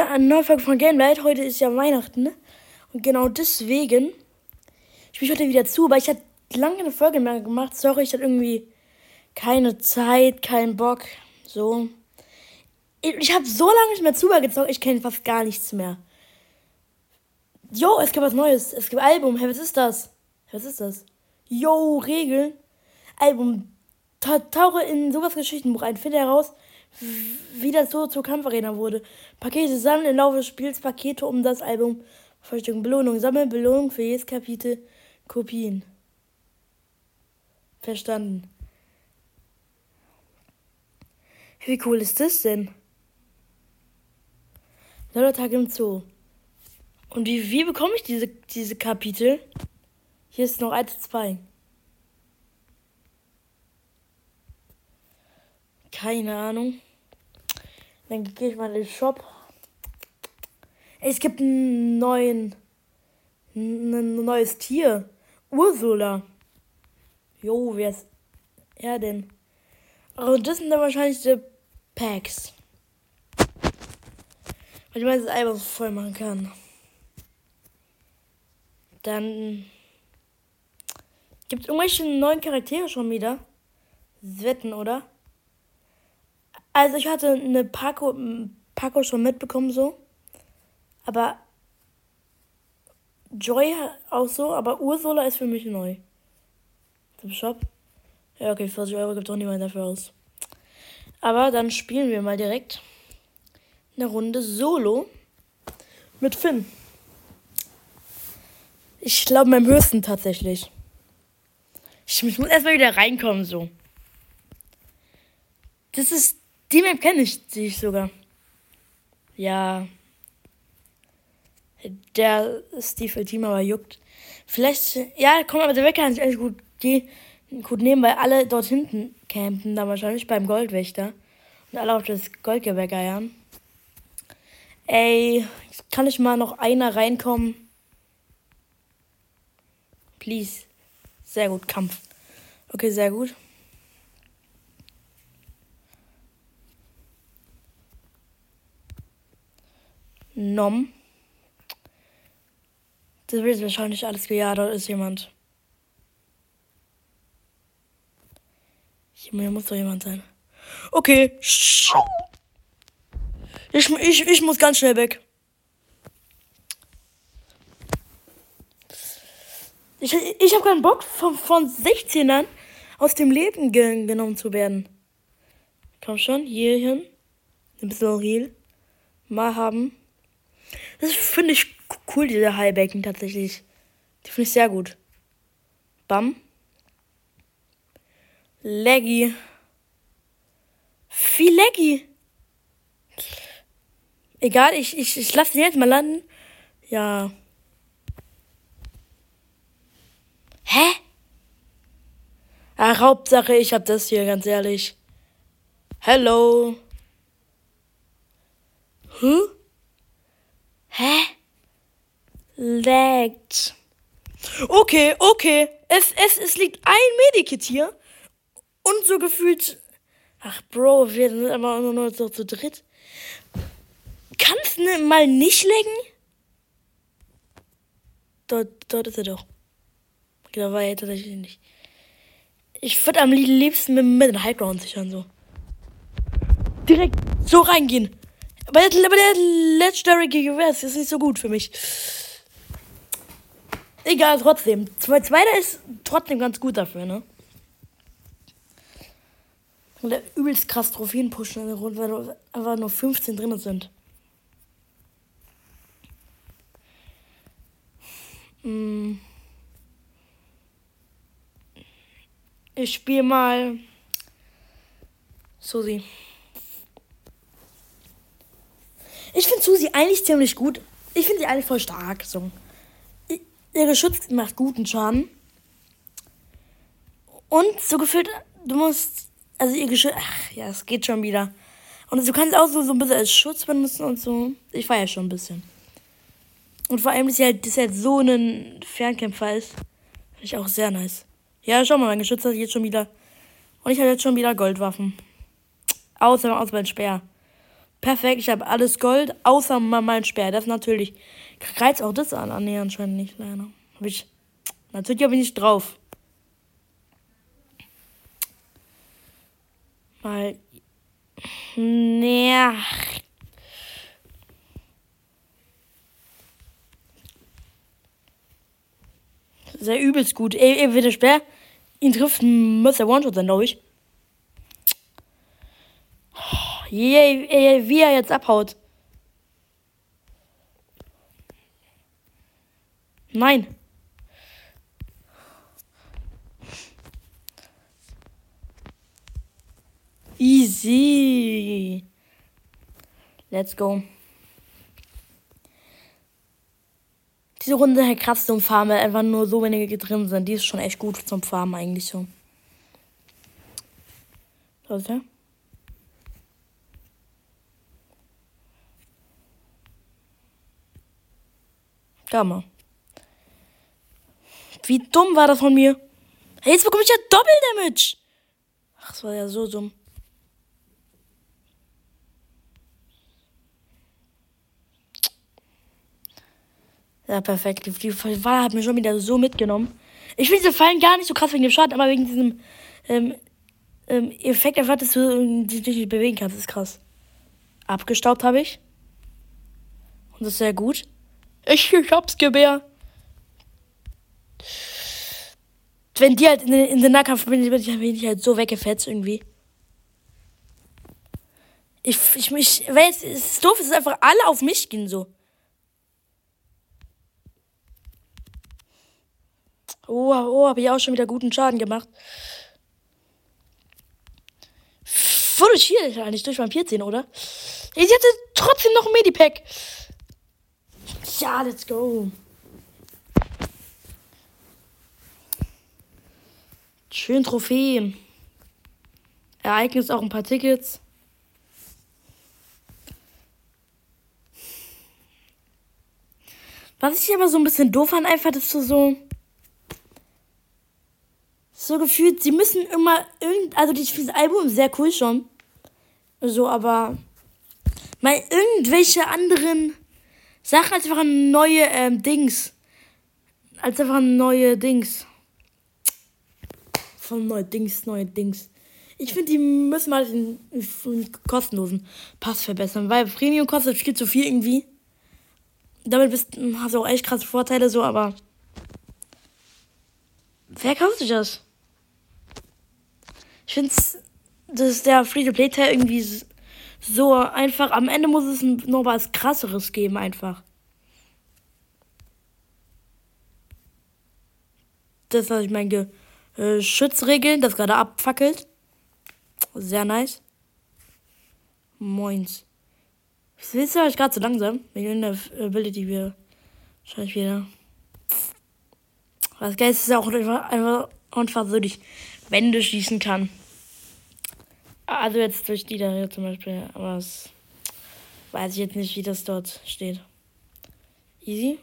wieder eine neue Folge von Gamelight. Heute ist ja Weihnachten, ne? Und genau deswegen spiele ich heute wieder zu, weil ich hatte lange eine Folge mehr gemacht. Sorry, ich hatte irgendwie keine Zeit, keinen Bock. So. Ich habe so lange nicht mehr zugezockt, ich kenne fast gar nichts mehr. Jo, es gibt was Neues. Es gibt Album. Hey, was ist das? Was ist das? Jo, Regeln. Album. Tauche in sowas Geschichtenbuch ein. Finde heraus, wie das so zur Kampfarena wurde. Pakete sammeln im Laufe des Spiels Pakete um das Album. Verstücken Belohnung. Sammeln Belohnung für jedes Kapitel. Kopien. Verstanden. Wie cool ist das denn? Neuer Tag im Zoo. Und wie, wie bekomme ich diese, diese Kapitel? Hier ist noch 1 2. Keine Ahnung. Dann gehe ich mal in den Shop. Es gibt einen neuen. Ein neues Tier. Ursula. Jo, wer ist er denn? Also das sind dann wahrscheinlich die Packs. Weil ich meine, das einfach voll machen kann. Dann gibt es irgendwelche neuen Charaktere schon wieder. Wetten, oder? Also ich hatte eine Paco, Paco schon mitbekommen so. Aber Joy auch so, aber Ursula ist für mich neu. Im Shop. Ja, okay, 40 Euro gibt auch niemand dafür aus. Aber dann spielen wir mal direkt eine Runde Solo mit Finn. Ich glaube, beim höchsten tatsächlich. Ich, ich muss erstmal wieder reinkommen, so. Das ist die Map kenne ich, ich sogar. Ja. Der Stiefel-Team aber juckt. Vielleicht, ja, komm, aber der Wecker sich eigentlich gut, die, gut nehmen, weil alle dort hinten campen, da wahrscheinlich beim Goldwächter. Und alle auf das Goldgewehr geiern. Ey, kann ich mal noch einer reinkommen? Please. Sehr gut, Kampf. Okay, sehr gut. Nom. Das wird wahrscheinlich alles gejagt, oder ist jemand. Hier muss doch jemand sein. Okay. Ich, ich, ich muss ganz schnell weg. Ich, ich habe keinen Bock, von, von 16ern aus dem Leben ge genommen zu werden. Komm schon, hier hin. Ein bisschen real. Mal haben. Das finde ich cool, diese Highbacken tatsächlich. Die finde ich sehr gut. Bam. Leggy. Viel Leggy. Egal, ich, ich, ich lasse den jetzt mal landen. Ja. Hä? Ach, Hauptsache, ich hab das hier, ganz ehrlich. Hello. Huh? Hä? Laggt. Okay, okay. Es, es, es liegt ein Medikit hier. Und so gefühlt. Ach, Bro, wir sind aber nur noch so zu dritt. Kannst du mal nicht legen? Dort, dort ist er doch. Da war er tatsächlich nicht. Ich würde am liebsten mit, mit dem Highground sichern, so. Direkt so reingehen. Aber der, Legendary Gewehr ist nicht so gut für mich. Egal, trotzdem. Zweiter ist trotzdem ganz gut dafür, ne? Und der übelst krass Trophäen pushen in der Runde, weil einfach nur 15 drin sind. Hm. Ich spiele mal Susi. Ich finde Susi eigentlich ziemlich gut. Ich finde sie eigentlich voll stark. So. Ihr Geschütz macht guten Schaden. Und so gefühlt, du musst. Also ihr Geschütz. Ach ja, es geht schon wieder. Und du kannst auch so, so ein bisschen als Schutz benutzen und so. Ich feiere schon ein bisschen. Und vor allem, dass sie halt, dass sie halt so ein Fernkämpfer ist. Finde ich auch sehr nice. Ja, schau mal, mein Geschütz hat jetzt schon wieder. Und ich habe jetzt schon wieder Goldwaffen. Außer, außer mein Speer. Perfekt, ich habe alles Gold, außer mein Speer. Das natürlich. Reizt auch das an. Ah, nee, anscheinend nicht, leider. Hab ich. Natürlich habe ich nicht drauf. Weil. Nee. Sehr übelst gut. Ey, ey, wenn der Speer ihn trifft, muss er One-Shot sein, glaube ich. Yay, yay, wie er jetzt abhaut. Nein. Easy. Let's go. Diese Runde halt krass zum Farmen, einfach nur so wenige drin sind. Die ist schon echt gut zum Farmen eigentlich so. So Gamma. Wie dumm war das von mir? Jetzt bekomme ich ja Doppeldamage. Ach, das war ja so dumm. Ja, perfekt. Die, Wahl hat mir schon wieder so mitgenommen. Ich finde diese Fallen gar nicht so krass wegen dem Schaden, aber wegen diesem ähm, ähm, Effekt einfach, dass du dich nicht bewegen kannst, ist krass. Abgestaubt habe ich. Und das ist sehr gut. Ich, ich hab's Gewehr. Wenn die halt in den, in den Nahkampf bin, bin ich halt so weggefetzt irgendwie. Ich, ich mich, weil es ist doof, es ist einfach alle auf mich gehen so. Oh, oh, habe ich auch schon wieder guten Schaden gemacht. Wodurch hier eigentlich durch beim 14, oder? Ich hatte trotzdem noch ein Medipack. Ja, let's go. Schön Trophäen. Ereignis auch ein paar Tickets. Was ich aber so ein bisschen doof fand, einfach, dass du so. So gefühlt, sie müssen immer irgend. Also, dieses Album ist sehr cool schon. So, aber. Mal irgendwelche anderen Sag als einfach ein neue ähm, Dings. Als einfach ein neue Dings. Von neue Dings, neue Dings. Ich finde, die müssen mal den, den, kostenlosen Pass verbessern, weil Premium kostet viel zu viel irgendwie. Damit bist, hast du auch echt krasse Vorteile, so, aber. Wer kauft sich das? Ich finde, dass der Free-to-Play-Teil irgendwie so einfach, am Ende muss es noch was krasseres geben, einfach. Das was ich meine äh, Schutzregeln, das gerade abfackelt. Sehr nice. Moins. Wisst ihr, ich gerade so langsam? Wegen der Ability wir wahrscheinlich wieder. Was geil ist, ist auch einfach, einfach, durch Wände schießen kann. Also jetzt durch die da hier zum Beispiel. Aber es weiß ich jetzt nicht, wie das dort steht. Easy.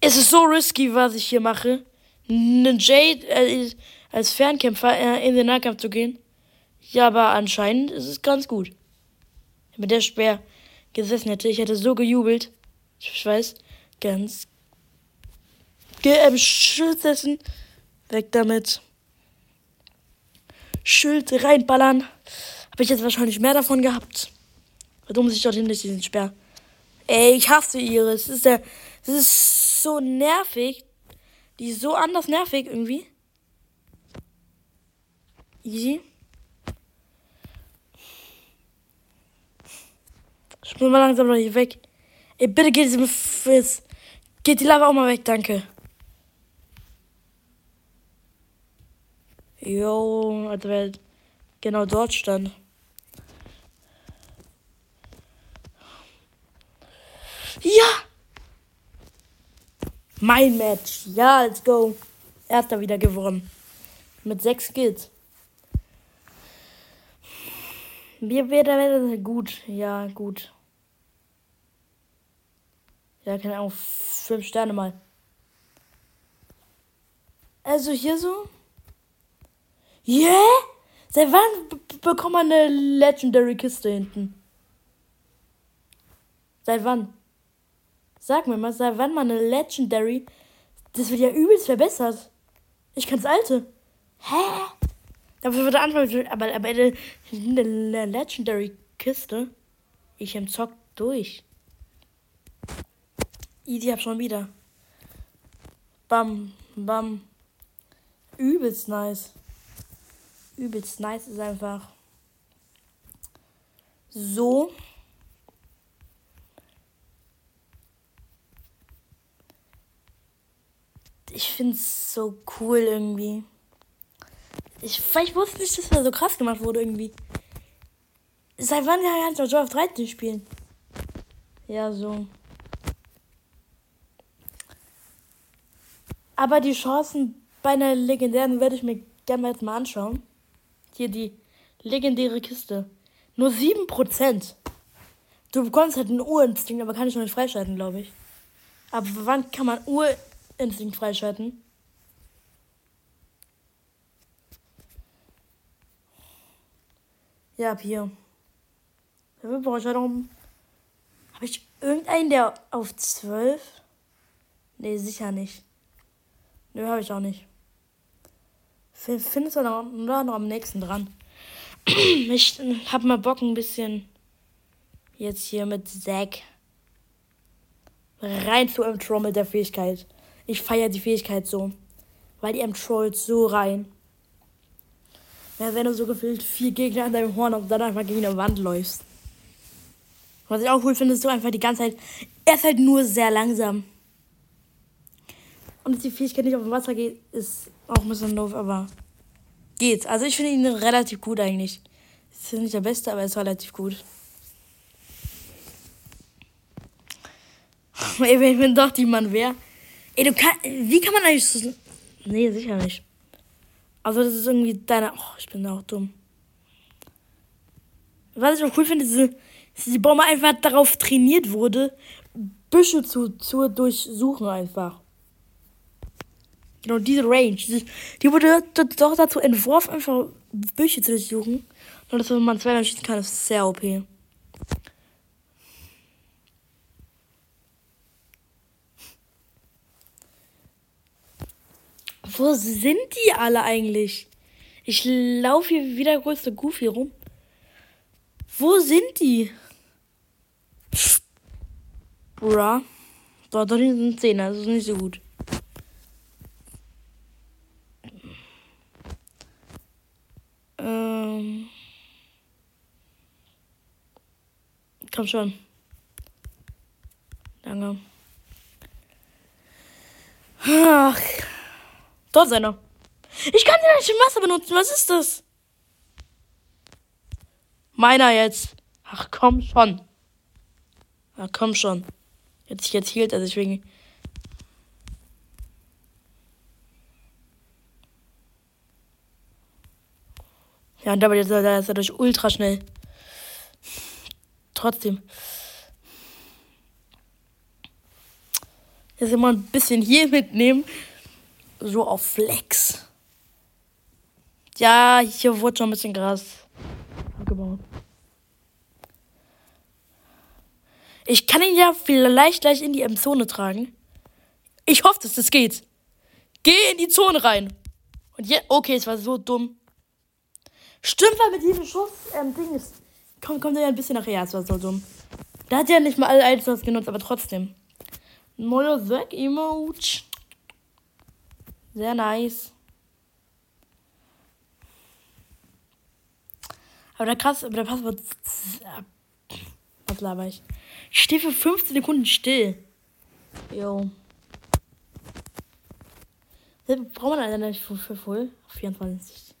Es ist so risky, was ich hier mache. Einen Jade äh, als Fernkämpfer äh, in den Nahkampf zu gehen. Ja, aber anscheinend ist es ganz gut. Mit der Speer gesessen hätte, ich hätte so gejubelt. Ich weiß, ganz gesessen. Weg damit. Schild reinballern. Habe ich jetzt wahrscheinlich mehr davon gehabt. Warum sich dorthin nicht diesen Sperr? Ey, ich hasse Iris. Das ist, ist so nervig. Die ist so anders nervig irgendwie. Easy. Spring mal langsam noch hier weg. Ey, bitte geht, geht die Lava auch mal weg, danke. Jo, also wer genau dort stand. Ja! Mein Match. Ja, let's go. Erster wieder gewonnen. Mit sechs Kills. Wir werden gut. Ja, gut. Ja, keine Ahnung. Fünf Sterne mal. Also hier so. Yeah? Seit wann Ich bekomme eine Legendary Kiste hinten. Seit wann? Sag mir mal, seit wann mal eine Legendary? Das wird ja übelst verbessert. Ich kann's alte. Hä? Dafür wird der Anfang, aber, aber eine Legendary Kiste. Ich im Zock durch. Easy hab schon wieder. Bam, bam. Übelst nice. Übelst nice ist einfach. So. Ich find's so cool irgendwie. Ich, ich wusste nicht, dass das so krass gemacht wurde irgendwie. Seit wann kann ich noch auf 13 spielen? Ja, so. Aber die Chancen bei einer legendären werde ich mir gerne jetzt mal anschauen. Hier die legendäre Kiste. Nur 7%. Du bekommst halt einen Urinstinkt, aber kann ich noch nicht freischalten, glaube ich. Aber wann kann man Urinstinkt freischalten? Ja, ab hier. Habe ich irgendeinen, der auf 12? Nee, sicher nicht. Nö, habe ich auch nicht. Findest du noch, noch am nächsten dran? ich hab mal Bock ein bisschen jetzt hier mit Zack rein zu M-Troll mit der Fähigkeit. Ich feiere die Fähigkeit so. Weil die M-Trollt so rein. Ja, wenn du so gefühlt vier Gegner an deinem Horn und dann einfach gegen eine Wand läufst. Was ich auch cool finde, ist so einfach die ganze Zeit. Er ist halt nur sehr langsam. Und dass die Fähigkeit nicht auf dem Wasser geht, ist auch ein bisschen doof, aber geht. Also ich finde ihn relativ gut eigentlich. Ist nicht der Beste, aber er ist relativ gut. Ey, wenn ich doch die Mann wäre. Ey, du kannst. Wie kann man eigentlich so. Nee, sicher nicht. Also das ist irgendwie deine. Oh, ich bin auch dumm. Was ich auch cool finde, ist, dass die Bombe einfach darauf trainiert wurde, Büsche zu, zu durchsuchen einfach. Genau, diese Range. Die wurde doch dazu entworfen, einfach Büsche zu durchsuchen. Und das, wenn man zwei schießen kann, ist sehr OP. Wo sind die alle eigentlich? Ich laufe hier wie der größte Goofy rum. Wo sind die? Bra. Dort sind 10, das ist nicht so gut. Ähm. Komm schon. Danke. Ach. Dort ist einer. Ich kann den nicht im Wasser benutzen. Was ist das? Meiner jetzt. Ach komm schon. Ach komm schon. Jetzt, jetzt hielt er sich wegen. Ja, und dabei ist er, ist er durch ultra schnell. Trotzdem. Jetzt immer ein bisschen hier mitnehmen. So auf Flex. Ja, hier wurde schon ein bisschen Gras abgebaut. Ich kann ihn ja vielleicht gleich in die M-Zone tragen. Ich hoffe, dass das geht. Geh in die Zone rein. Und jetzt, okay, es war so dumm. Stimmt, weil mit diesem Schuss, ähm, Ding ist, kommt, kommt er ja ein bisschen nachher, es war so dumm. Da hat ja nicht mal alle Items genutzt, aber trotzdem. Neuer Zack Emote. Sehr nice. Aber der krass, aber der Passwort. Was laber ich? Ich stehe für 15 Sekunden still. Jo. Braucht man leider nicht für voll? 24.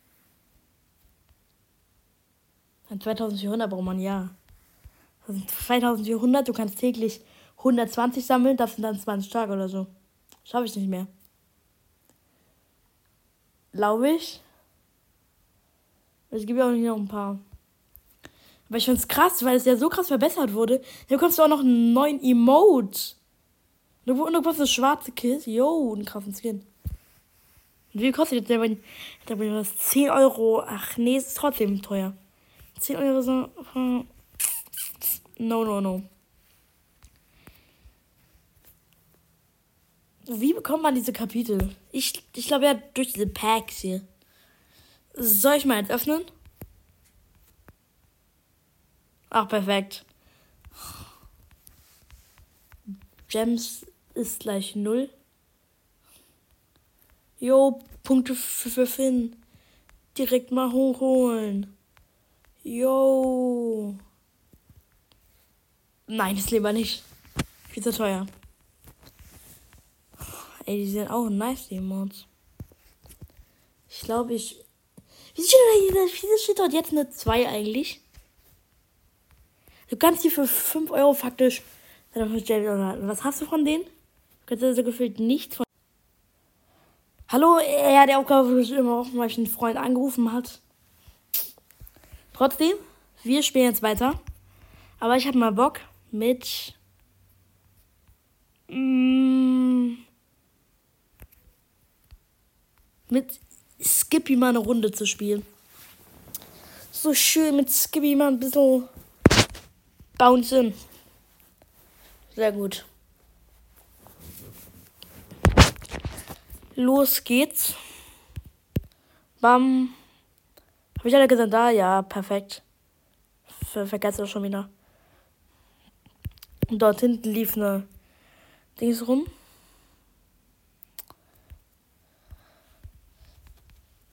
2400 braucht man ja. 2400, du kannst täglich 120 sammeln, das sind dann 20 Tage oder so. Schaffe ich nicht mehr. Glaube ich. Es gibt ja auch noch ein paar. Aber ich finde es krass, weil es ja so krass verbessert wurde. Hier bekommst du auch noch einen neuen Emote. Du, du bekommst eine schwarze Kiste. Yo, einen krassen Skin. Und wie kostet der? Der, der, der 10 Euro. Ach nee, ist trotzdem teuer. 10 Euro so. No, no, no. Wie bekommt man diese Kapitel? Ich, ich glaube ja durch diese Packs hier. Soll ich mal jetzt öffnen? Ach, perfekt. Gems ist gleich 0. Jo, Punkte für Finn. Direkt mal hochholen. Jo. Nein, das lieber nicht. Viel zu teuer. Ey, die sind auch nice, die Mods. Ich glaube, ich. Wieso steht, steht dort jetzt eine 2 eigentlich? Du kannst die für 5 Euro faktisch. Was hast du von denen? Du kannst also gefühlt nichts von. Hallo, er hat die Aufgabe immer auch, weil ich einen Freund angerufen hat. Trotzdem, wir spielen jetzt weiter. Aber ich habe mal Bock mit. Mm, mit Skippy mal eine Runde zu spielen. So schön mit Skippy mal ein bisschen bouncen. Sehr gut. Los geht's. Bam. Habe ich alle gesagt, da? Ja, perfekt. Ver vergessen schon wieder. Und dort hinten lief eine Dings rum.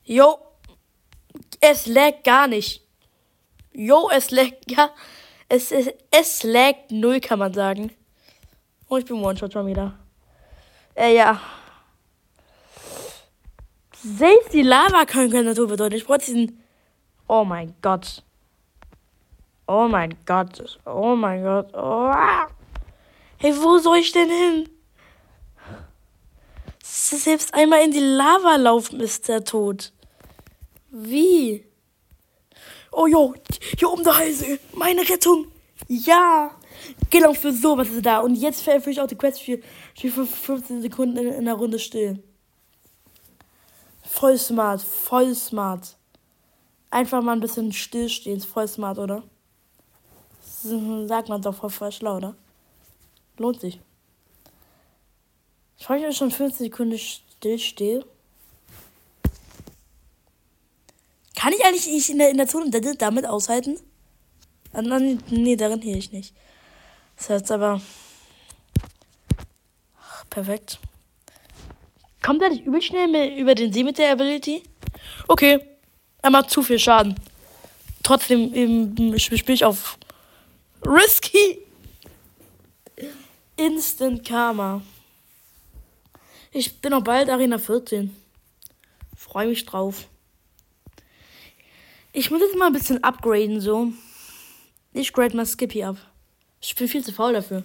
Jo, es lag gar nicht. Jo, es lag, ja, es, es, es lag null, kann man sagen. Oh, ich bin One-Shot schon wieder. Äh, ja. Selbst die Lava können keine bedeuten. Ich brauche diesen. Oh mein Gott. Oh mein Gott. Oh mein Gott. Oh. Hey, wo soll ich denn hin? Selbst einmal in die Lava laufen ist der tot. Wie? Oh jo, hier oben der Halse. Meine Rettung. Ja. Genau für sowas ist er da. Und jetzt verfüge ich auch die Quest für, für 15 Sekunden in, in der Runde still. Voll smart, voll smart. Einfach mal ein bisschen stillstehen, ist voll smart, oder? Sagt man doch voll, voll schlau, oder? Lohnt sich. Ich freue mich schon 15 Sekunden stillstehe. Kann ich eigentlich in der, in der Zone damit aushalten? Ah, nee, darin hier ich nicht. Das heißt aber. Ach, perfekt. Kommt er nicht übel schnell über den See mit der Ability? Okay. Er macht zu viel Schaden. Trotzdem spiele ich auf Risky. Instant Karma. Ich bin auch bald Arena 14. Freue mich drauf. Ich muss jetzt mal ein bisschen upgraden, so. Ich grade mal Skippy ab. Ich bin viel zu faul dafür.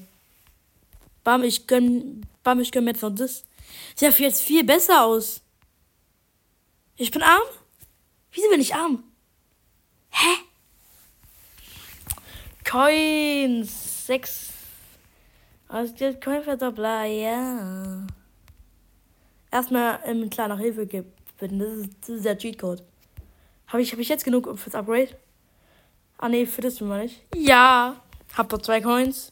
Bam, ich gönn, bam, ich gönn mir jetzt noch das. Sieht ja jetzt viel besser aus. Ich bin arm? Wieso bin ich arm? Hä? Coins. Sechs. Aus der Coinverdoppler, ja. Erstmal ähm, klar nach Hilfe bitten. Das ist, das ist der Cheatcode. Habe ich, hab ich jetzt genug fürs Upgrade? Ah ne, für das mal nicht. Ja. Hab doch zwei Coins.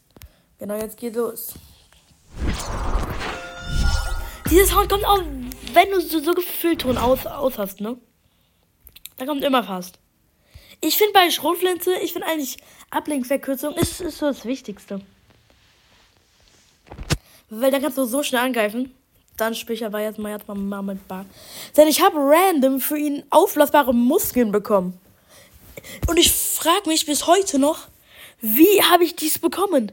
Genau, jetzt geht los. Dieses Sound kommt auch, wenn du so, so Gefühlton aus, aus hast, ne? Da kommt immer fast. Ich finde bei Schrotflinte, ich finde eigentlich Ablenkverkürzung ist, ist so das Wichtigste. Weil da kannst du so schnell angreifen. Dann spiele ich aber jetzt mal, jetzt mal mit Bar. Denn ich habe random für ihn aufblasbare Muskeln bekommen. Und ich frage mich bis heute noch, wie habe ich dies bekommen?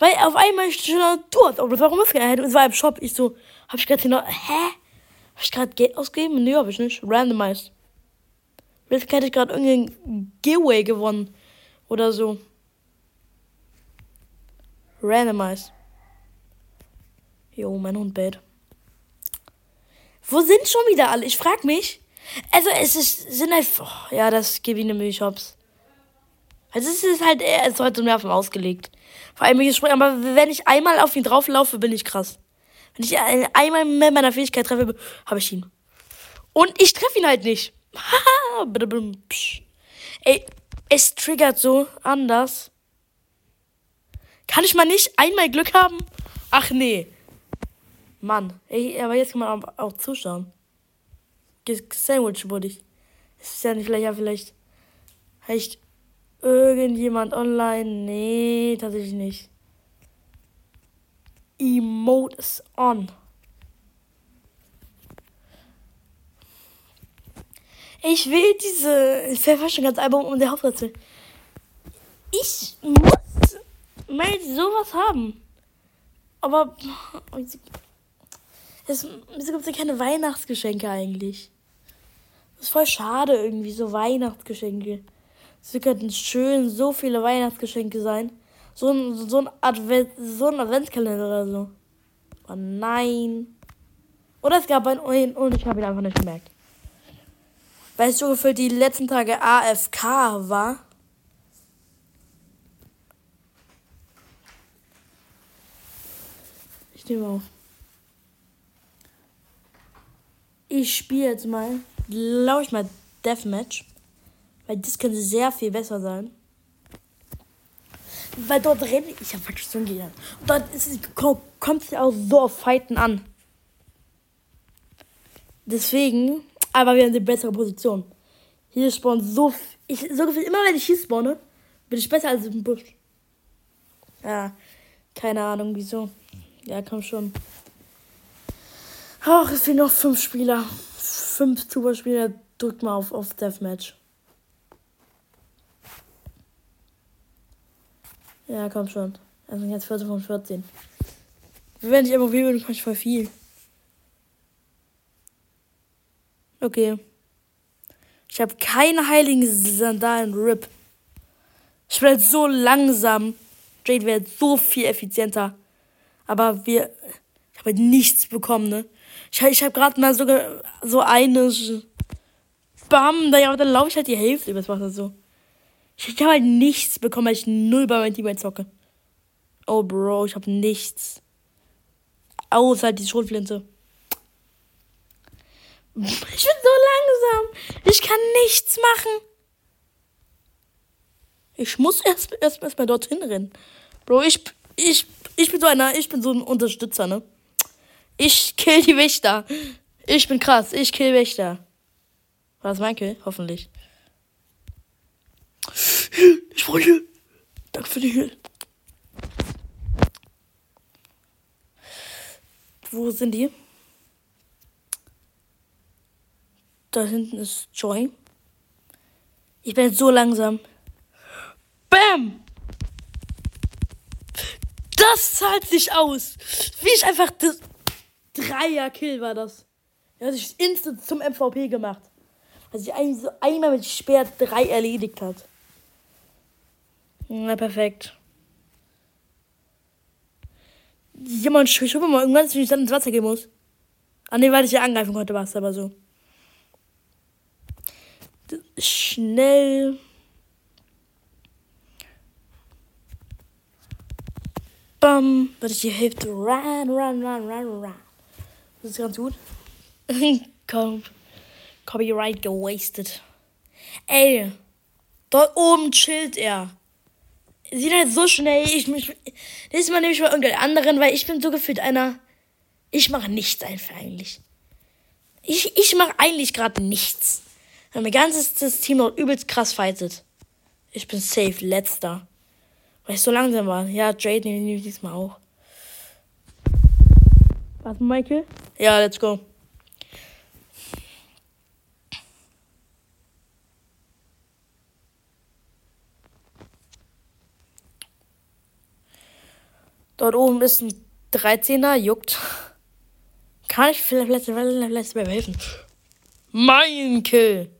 Weil auf einmal schon dort, aber warum ist er? Es war im Shop. Ich so, habe ich gerade noch, hä? Habe ich gerade Geld ausgegeben? Nee, habe ich nicht. Randomized. Jetzt hätte ich gerade irgendeinen Giveaway gewonnen. Oder so. Randomized. Jo, mein Hund bellt. Wo sind schon wieder alle? Ich frag mich. Also es ist, sind halt, oh, ja, das gebe ich nämlich Shops. Also es ist halt, er ist heute mehr auf ausgelegt. Vor allem, ich aber wenn ich einmal auf ihn drauflaufe, bin ich krass. Wenn ich einmal mit meiner Fähigkeit treffe, habe ich ihn. Und ich treffe ihn halt nicht. Ey, Es triggert so anders. Kann ich mal nicht einmal Glück haben? Ach nee. Mann. Ey, aber jetzt kann man auch zuschauen. Sandwich wurde ich. Ist ja nicht vielleicht, ja, vielleicht. Vielleicht irgendjemand online? Nee, tatsächlich nicht. Emote ist on. Ich will diese Verfassungsalbum um der Haupträtsel. Ich muss mal sowas haben. Aber es, gibt ja keine Weihnachtsgeschenke eigentlich? Das ist voll schade irgendwie, so Weihnachtsgeschenke. Es könnten schön so viele Weihnachtsgeschenke sein. So ein, so ein, Advent, so ein Adventskalender oder so. Oh nein. Oder es gab einen und ich habe ihn einfach nicht gemerkt. Weil es so gefühlt die letzten Tage AFK war. Ich nehme auf. Ich spiele jetzt mal, glaube ich mal, Deathmatch. Weil das könnte sehr viel besser sein. Weil dort renne ich, ich habe praktisch so gelernt. Dort kommt es auch so auf Fighten an. Deswegen, aber wir haben die bessere Position. Hier spawnt so, ich, so gefühlt, immer wenn ich hier spawne, bin ich besser als im Busch. Ja, keine Ahnung wieso. Ja, komm schon. Ach, es fehlen noch fünf Spieler. Fünf Superspieler. Drückt mal auf, auf Deathmatch. Ja, komm schon. Also jetzt 14 von 14. Wenn ich MOV bin, kann ich voll viel. Okay. Ich habe keine heiligen Sandalen RIP. Ich werde so langsam. Jade wäre so viel effizienter. Aber wir. Ich habe halt nichts bekommen, ne? Ich, ich habe gerade mal sogar so eine. Bam, dann, dann laufe ich halt die Hälfte übers Wasser so. Ich habe halt nichts bekommen, weil ich null bei meinem Team zocke. Oh, Bro, ich habe nichts. Außer die Schrotflinte. Ich bin so langsam. Ich kann nichts machen. Ich muss erst, erst, erst mal dorthin rennen. Bro, ich, ich, ich bin so einer, ich bin so ein Unterstützer, ne? Ich kill die Wächter. Ich bin krass, ich kill Wächter. War das mein Kill? Hoffentlich. Ich freue Danke für die Hilfe. Wo sind die? Da hinten ist Joy. Ich bin so langsam. Bam! Das zahlt sich aus. Wie ich einfach das Dreier-Kill war das. Er hat sich instant zum MVP gemacht. Weil sich eigentlich so einmal mit Speer drei erledigt hat. Na, perfekt. Jemand, ich hoffe mal irgendwann, dass ich dann ins Wasser gehen muss. Ah, ne, weil ich ja angreifen konnte, war es aber so. Schnell. Bam. Warte, hier hilft. Run, run, run, run, run. Das ist ganz gut. Komm. Copyright gewastet. Ey. Dort oben chillt er sieht halt so schnell. Ich mich. Nächstes Mal nehme ich mal irgendeinen anderen, weil ich bin so gefühlt einer. Ich mache nichts einfach eigentlich. Ich, ich mache eigentlich gerade nichts. Weil mein ganzes Team noch übelst krass fightet. Ich bin safe, letzter. Weil ich so langsam war. Ja, Jade nehme ich diesmal auch. Was, Michael? Ja, let's go. Dort oben ist ein 13er, juckt. Kann ich vielleicht, vielleicht, vielleicht mir helfen? Mein Kill.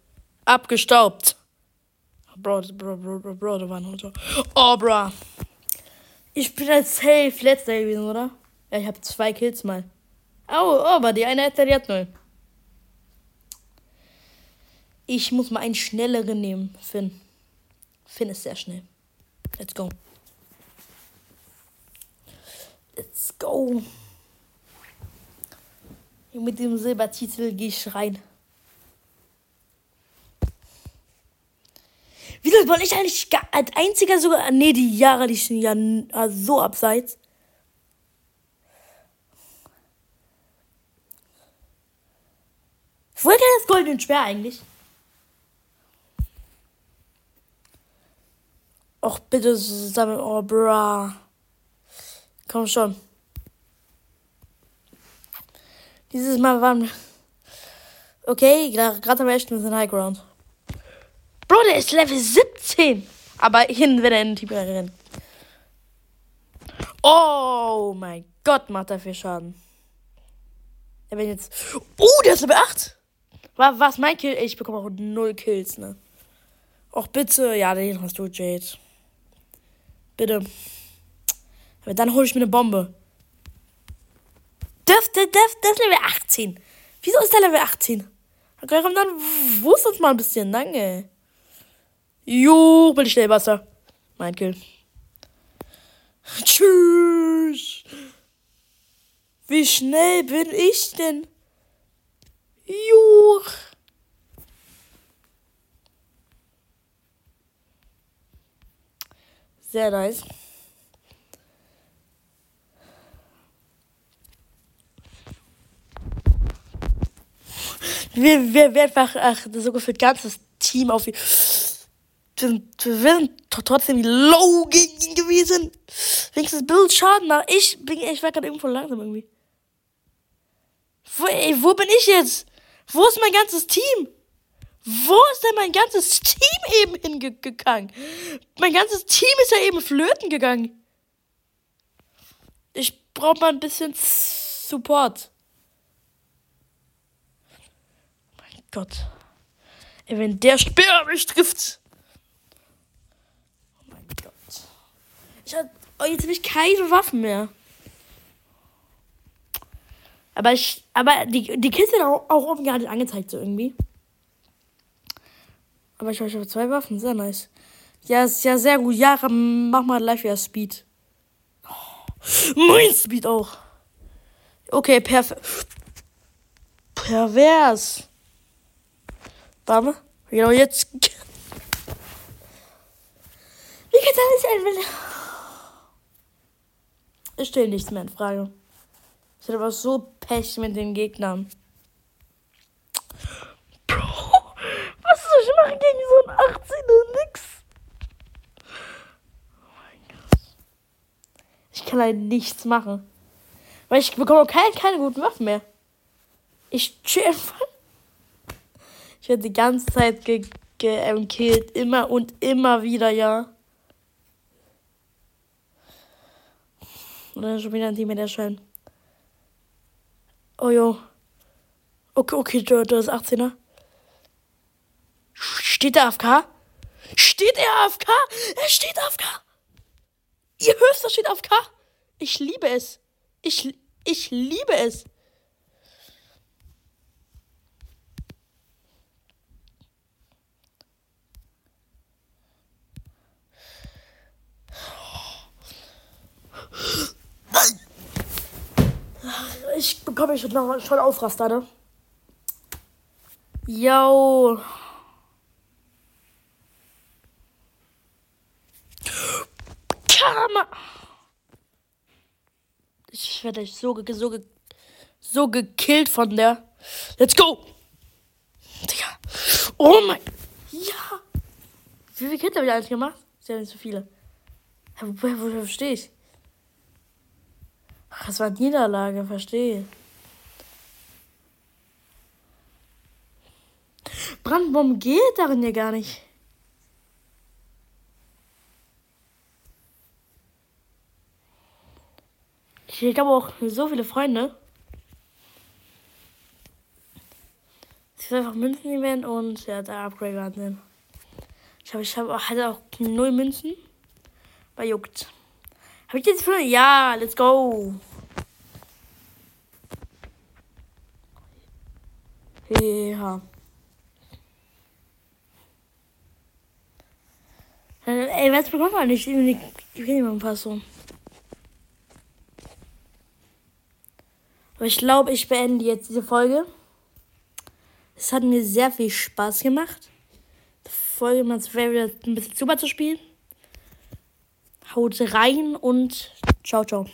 Abgestaubt. Bro, Bro, Bro, Bro, Bro, da war noch so. Oh, bro. Ich bin als safe letzter gewesen, oder? Ja, ich habe zwei Kills mal. Oh, oh, aber die eine hat, die hat null. Ich muss mal einen schnelleren nehmen, Finn. Finn ist sehr schnell. Let's go. Let's go. Mit dem Silbertitel gehe ich rein. Wieso wollte ich eigentlich als einziger sogar. Nee, die Jahre, die sind ja so abseits. Woher kann das goldene Speer eigentlich? Och, bitte sammeln. Oh, bra. Komm schon. Dieses Mal waren. Okay, gerade echt ein bisschen High Ground. Bro, der ist Level 17. Aber hin wird er in den Team rennen. Oh mein Gott, macht er viel Schaden. Er wird jetzt. Oh, der ist Level 8. Was, was mein Kill? Ich bekomme auch null Kills, ne? Och, bitte. Ja, den hast du, Jade. Bitte. Aber dann hole ich mir eine Bombe. Das, das, das, ist Level 18. Wieso ist der Level 18? Okay, komm dann, wusst uns mal ein bisschen. Danke. Jo, bin ich schnell Wasser. Mein Kill. Tschüss. Wie schnell bin ich denn? Juch. Sehr nice. Wir, wir, wir einfach ach, so gefühlt ganzes Team auf. Wir, sind trotzdem low gegen ihn gewesen. Wenigstens Bild Schaden nach. Ich bin, ich war gerade irgendwo langsam irgendwie. Wo, ey, wo bin ich jetzt? Wo ist mein ganzes Team? Wo ist denn mein ganzes Team eben hingegangen? Mein ganzes Team ist ja eben flöten gegangen. Ich brauche mal ein bisschen Support. Mein Gott. Ey, wenn der Speer mich trifft. Oh mein Gott. Ich hab, oh, jetzt habe ich keine Waffen mehr. Aber ich, aber die, die Kiste auch, auch oben gerade angezeigt, so irgendwie. Aber ich habe zwei Waffen, sehr nice. Ja, ist ja sehr gut. Ja, mach mal live ja Speed. Oh, mein Speed auch. Okay, perfekt. Pervers. Warte. Genau jetzt. Wie kann das sein? Ich stelle nichts mehr in Frage. Ich hatte aber so Pech mit den Gegnern. Bro, was soll ich machen gegen so einen 18er nix? Oh mein Gott. Ich kann halt nichts machen. Weil ich bekomme keine, keine guten Waffen mehr. Ich chill einfach. Ich werde die ganze Zeit gekillt, ge immer und immer wieder, ja. Und dann schon wieder ein Team mit erscheinen. Oh jo. Okay, okay, du ist 18er. Steht der AFK? Steht er AFK? Er steht AFK. Ihr Höchster steht AFK. Ich liebe es. Ich, ich liebe es. Ich bekomme schon noch voll Ausraster, ne? Yo. Karma. Ich werde euch so, so, so gekillt von der. Let's go. Digga. Oh mein. Ja. Wie viele Kills habe ich eigentlich gemacht? Ja nicht so viele. Woher, woher stehe ich? Es war Niederlage, verstehe. Brandbomben geht darin ja gar nicht. Ich habe auch so viele Freunde. Ich will einfach Münzen nehmen und ja, da Upgrade annehmen. Ich habe ich hab, hatte auch null Münzen. Bei juckt. Habe ich jetzt für. Ja, let's go. Ja. Ey, was bekommt man nicht? Ich will mal ein paar so. Aber ich glaube, ich beende jetzt diese Folge. Es hat mir sehr viel Spaß gemacht. Folge mal wieder ein bisschen super zu spielen. Haut rein und ciao, ciao.